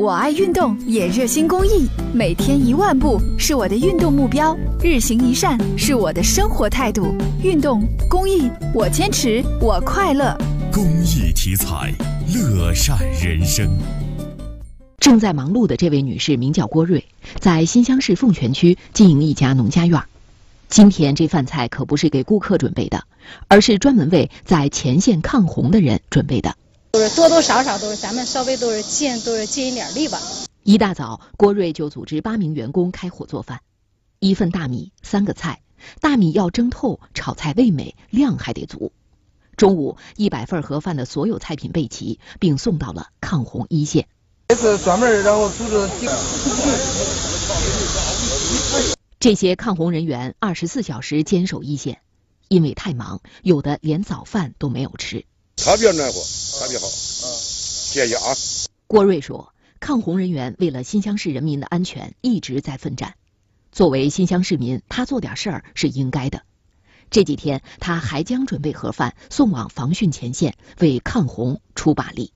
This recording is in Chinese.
我爱运动，也热心公益，每天一万步是我的运动目标，日行一善是我的生活态度。运动公益，我坚持，我快乐。公益题材，乐善人生。正在忙碌的这位女士名叫郭瑞，在新乡市凤泉区经营一家农家院。今天这饭菜可不是给顾客准备的，而是专门为在前线抗洪的人准备的。都是多多少少都是咱们稍微都是尽都是尽一点力吧。一大早，郭瑞就组织八名员工开火做饭，一份大米，三个菜，大米要蒸透，炒菜味美，量还得足。中午，一百份盒饭的所有菜品备齐，并送到了抗洪一线。这次专门然后组织。这些抗洪人员二十四小时坚守一线，因为太忙，有的连早饭都没有吃。特别暖和，特别好，谢谢啊！郭瑞说：“抗洪人员为了新乡市人民的安全一直在奋战。作为新乡市民，他做点事儿是应该的。这几天，他还将准备盒饭送往防汛前线，为抗洪出把力。”